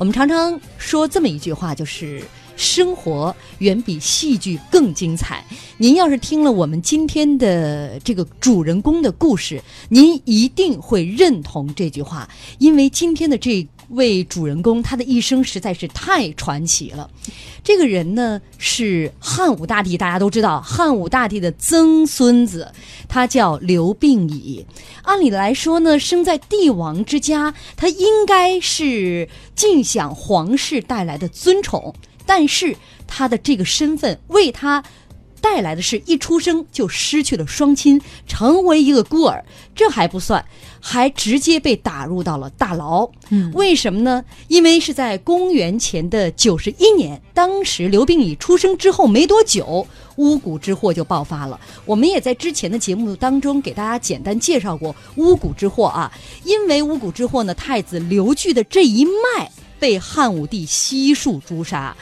我们常常说这么一句话，就是生活远比戏剧更精彩。您要是听了我们今天的这个主人公的故事，您一定会认同这句话，因为今天的这位主人公他的一生实在是太传奇了。这个人呢是汉武大帝，大家都知道，汉武大帝的曾孙子，他叫刘病已。按理来说呢，生在帝王之家，他应该是尽享皇室带来的尊宠，但是他的这个身份为他。带来的是一出生就失去了双亲，成为一个孤儿。这还不算，还直接被打入到了大牢。嗯，为什么呢？因为是在公元前的九十一年，当时刘病已出生之后没多久，巫蛊之祸就爆发了。我们也在之前的节目当中给大家简单介绍过巫蛊之祸啊。因为巫蛊之祸呢，太子刘据的这一脉被汉武帝悉数诛杀。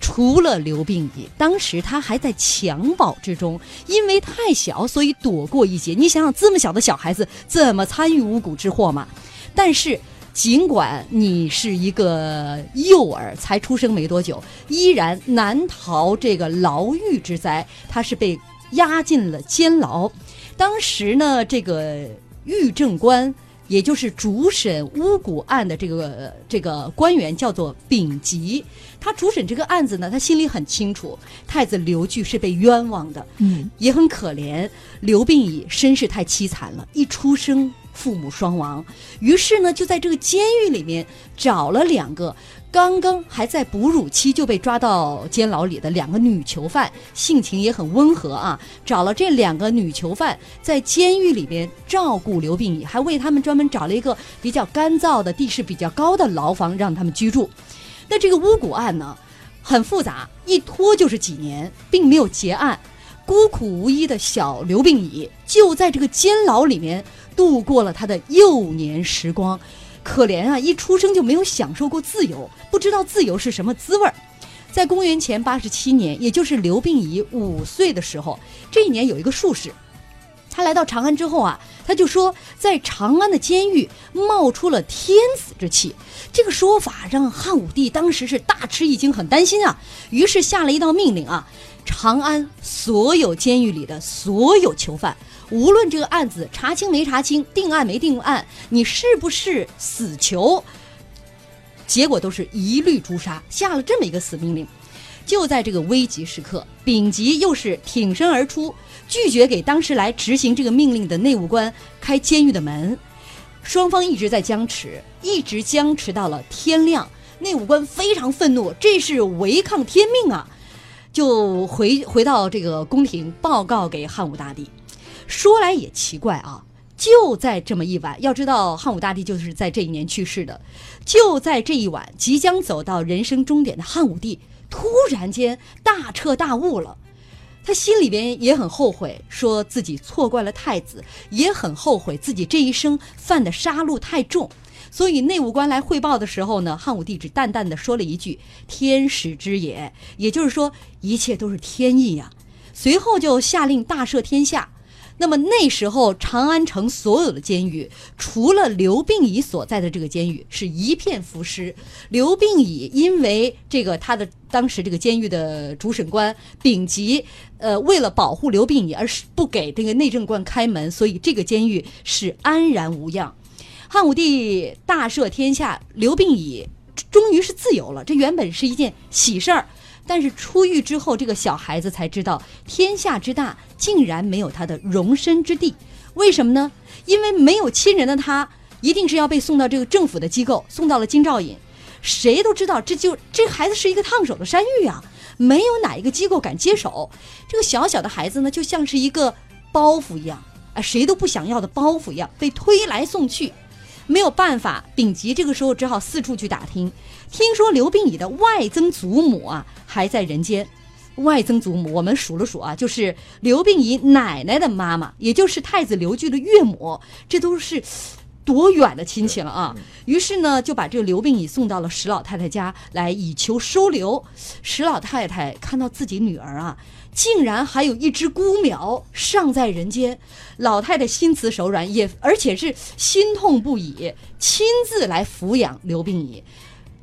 除了刘病已，当时他还在襁褓之中，因为太小，所以躲过一劫。你想想，这么小的小孩子怎么参与巫蛊之祸嘛？但是，尽管你是一个幼儿，才出生没多久，依然难逃这个牢狱之灾。他是被押进了监牢。当时呢，这个狱政官。也就是主审巫蛊案的这个这个官员叫做丙吉，他主审这个案子呢，他心里很清楚，太子刘据是被冤枉的，嗯，也很可怜。刘病已身世太凄惨了，一出生父母双亡，于是呢，就在这个监狱里面找了两个。刚刚还在哺乳期就被抓到监牢里的两个女囚犯，性情也很温和啊。找了这两个女囚犯在监狱里边照顾刘病已，还为他们专门找了一个比较干燥的、地势比较高的牢房让他们居住。那这个巫蛊案呢，很复杂，一拖就是几年，并没有结案。孤苦无依的小刘病已就在这个监牢里面度过了他的幼年时光。可怜啊！一出生就没有享受过自由，不知道自由是什么滋味儿。在公元前八十七年，也就是刘病已五岁的时候，这一年有一个术士，他来到长安之后啊，他就说，在长安的监狱冒出了天子之气。这个说法让汉武帝当时是大吃一惊，很担心啊，于是下了一道命令啊，长安所有监狱里的所有囚犯。无论这个案子查清没查清，定案没定案，你是不是死囚，结果都是一律诛杀。下了这么一个死命令，就在这个危急时刻，丙吉又是挺身而出，拒绝给当时来执行这个命令的内务官开监狱的门。双方一直在僵持，一直僵持到了天亮。内务官非常愤怒，这是违抗天命啊！就回回到这个宫廷报告给汉武大帝。说来也奇怪啊，就在这么一晚，要知道汉武大帝就是在这一年去世的。就在这一晚，即将走到人生终点的汉武帝，突然间大彻大悟了。他心里边也很后悔，说自己错怪了太子，也很后悔自己这一生犯的杀戮太重。所以内务官来汇报的时候呢，汉武帝只淡淡的说了一句：“天使之也”，也就是说一切都是天意呀。随后就下令大赦天下。那么那时候，长安城所有的监狱，除了刘病已所在的这个监狱，是一片浮尸。刘病已因为这个他的当时这个监狱的主审官丙吉，呃，为了保护刘病已，而不给这个内政官开门，所以这个监狱是安然无恙。汉武帝大赦天下，刘病已终于是自由了，这原本是一件喜事儿。但是出狱之后，这个小孩子才知道天下之大，竟然没有他的容身之地。为什么呢？因为没有亲人的他，一定是要被送到这个政府的机构，送到了京兆尹。谁都知道，这就这孩子是一个烫手的山芋啊！没有哪一个机构敢接手。这个小小的孩子呢，就像是一个包袱一样，啊，谁都不想要的包袱一样，被推来送去。没有办法，丙吉这个时候只好四处去打听。听说刘病已的外曾祖母啊还在人间，外曾祖母我们数了数啊，就是刘病已奶奶的妈妈，也就是太子刘据的岳母，这都是多远的亲戚了啊！于是呢，就把这个刘病已送到了石老太太家来，以求收留。石老太太看到自己女儿啊。竟然还有一只孤苗尚在人间，老太太心慈手软，也而且是心痛不已，亲自来抚养刘病已。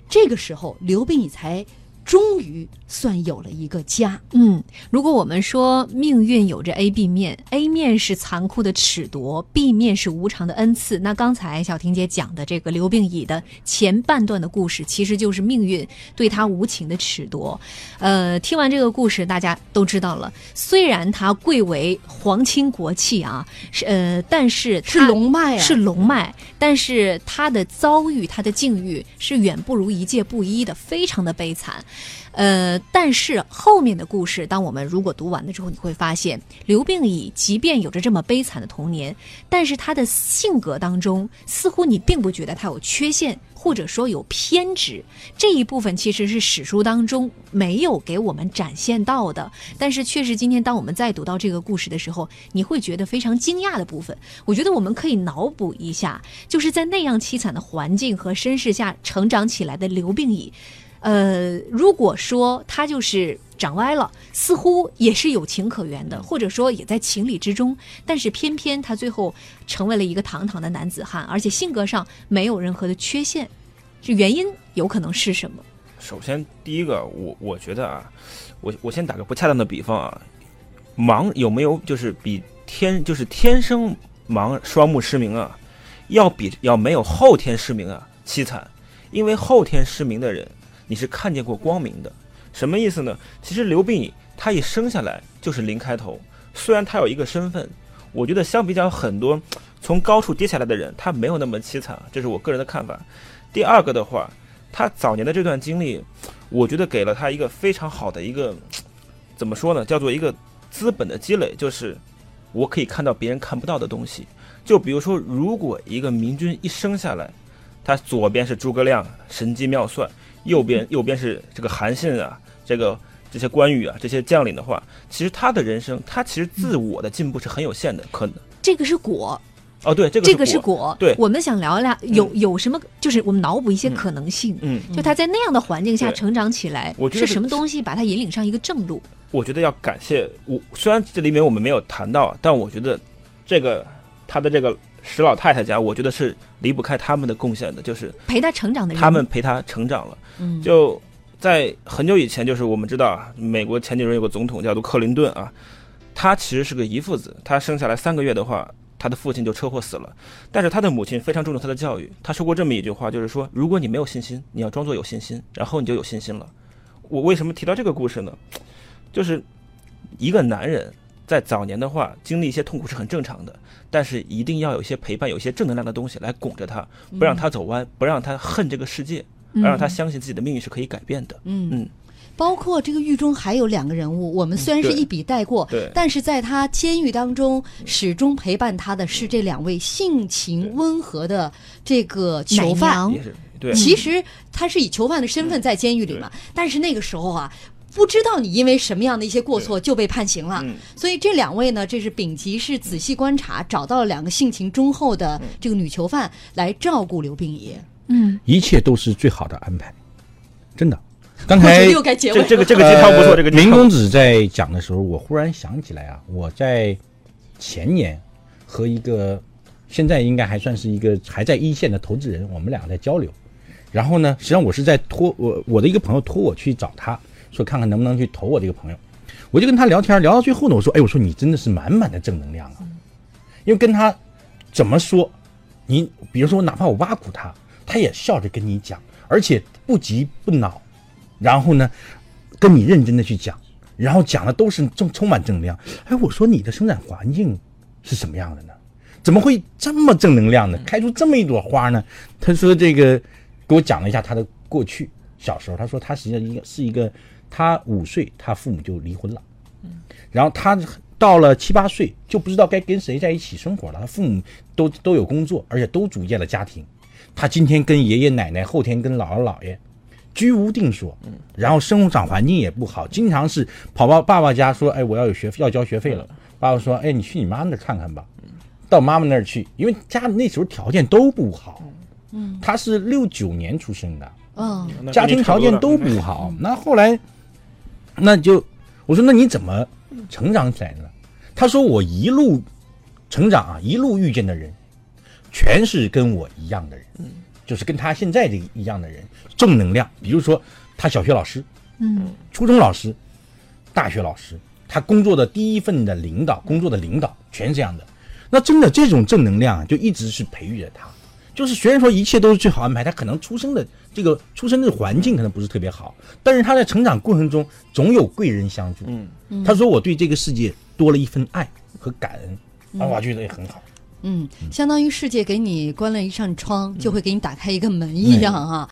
这个时候刘病已才终于算有了一个家。嗯，如果我们说命运有着 A、B 面，A 面是残酷的褫夺，B 面是无常的恩赐，那刚才小婷姐讲的这个刘病已的前半段的故事，其实就是命运对他无情的褫夺。呃，听完这个故事，大家都知道了，虽然他贵为皇亲国戚啊，是呃，但是是他龙脉啊，是龙脉，但是他的遭遇、他的境遇是远不如一介布衣的，非常的悲惨。呃，但是后面的故事，当我们如果读完了之后，你会发现，刘病已即便有着这么悲惨的童年，但是他的性格当中，似乎你并不觉得他有缺陷，或者说有偏执。这一部分其实是史书当中没有给我们展现到的，但是确实今天当我们再读到这个故事的时候，你会觉得非常惊讶的部分。我觉得我们可以脑补一下，就是在那样凄惨的环境和身世下成长起来的刘病已。呃，如果说他就是长歪了，似乎也是有情可原的，或者说也在情理之中。但是偏偏他最后成为了一个堂堂的男子汉，而且性格上没有任何的缺陷，这原因有可能是什么？首先，第一个，我我觉得啊，我我先打个不恰当的比方啊，盲有没有就是比天就是天生盲双目失明啊，要比要没有后天失明啊凄惨，因为后天失明的人。你是看见过光明的，什么意思呢？其实刘病已他一生下来就是零开头，虽然他有一个身份，我觉得相比较很多从高处跌下来的人，他没有那么凄惨，这是我个人的看法。第二个的话，他早年的这段经历，我觉得给了他一个非常好的一个怎么说呢？叫做一个资本的积累，就是我可以看到别人看不到的东西。就比如说，如果一个明君一生下来，他左边是诸葛亮，神机妙算。右边右边是这个韩信啊，这个这些关羽啊，这些将领的话，其实他的人生，他其实自我的进步是很有限的，可能。这个是果。哦，对，这个这个是果，对，我们想聊聊有有什么，就是我们脑补一些可能性，嗯，就他在那样的环境下成长起来，我觉得是什么东西把他引领上一个正路？我觉得要感谢我，虽然这里面我们没有谈到，但我觉得这个他的这个石老太太家，我觉得是离不开他们的贡献的，就是陪他成长的人，他们陪他成长了。嗯，就在很久以前，就是我们知道啊，美国前几任有个总统叫做克林顿啊，他其实是个遗腹子，他生下来三个月的话，他的父亲就车祸死了。但是他的母亲非常注重他的教育，他说过这么一句话，就是说，如果你没有信心，你要装作有信心，然后你就有信心了。我为什么提到这个故事呢？就是一个男人在早年的话，经历一些痛苦是很正常的，但是一定要有一些陪伴，有一些正能量的东西来拱着他，不让他走弯，不让他恨这个世界。而让他相信自己的命运是可以改变的。嗯。嗯，包括这个狱中还有两个人物，我们虽然是一笔带过，对，但是在他监狱当中始终陪伴他的是这两位性情温和的这个囚犯。对，其实他是以囚犯的身份在监狱里嘛，但是那个时候啊，不知道你因为什么样的一些过错就被判刑了。所以这两位呢，这是丙级是仔细观察，找到了两个性情忠厚的这个女囚犯来照顾刘病已。嗯，一切都是最好的安排，真的。刚才又该结尾，这个这个鸡汤不错。这个林公子在讲的时候，我忽然想起来啊，我在前年和一个现在应该还算是一个还在一线的投资人，我们俩在交流。然后呢，实际上我是在托我我的一个朋友托我去找他，说看看能不能去投我这个朋友。我就跟他聊天，聊到最后呢，我说：“哎，我说你真的是满满的正能量啊！”因为跟他怎么说，你比如说哪怕我挖苦他。他也笑着跟你讲，而且不急不恼，然后呢，跟你认真的去讲，然后讲的都是正充满正能量。哎，我说你的生长环境是什么样的呢？怎么会这么正能量呢？开出这么一朵花呢？他说这个给我讲了一下他的过去，小时候他说他实际上一个是一个，他五岁他父母就离婚了，嗯然后他到了七八岁就不知道该跟谁在一起生活了，他父母都都有工作，而且都组建了家庭。他今天跟爷爷奶奶，后天跟姥姥姥爷，居无定所。嗯，然后生长环境也不好，经常是跑到爸爸家说：“哎，我要有学要交学费了。”爸爸说：“哎，你去你妈那看看吧。”到妈妈那儿去，因为家那时候条件都不好。嗯，他是六九年出生的，嗯，家庭条件都不好。那后来，那就我说：“那你怎么成长起来的呢？”他说：“我一路成长啊，一路遇见的人。”全是跟我一样的人，就是跟他现在这一样的人，正能量。比如说他小学老师，嗯，初中老师，大学老师，他工作的第一份的领导，工作的领导全是这样的。那真的这种正能量啊，就一直是培育着他。就是虽然说一切都是最好安排，他可能出生的这个出生的环境可能不是特别好，但是他在成长过程中总有贵人相助。嗯，他说我对这个世界多了一份爱和感恩，啊，我觉得也很好。嗯，相当于世界给你关了一扇窗，就会给你打开一个门一样啊。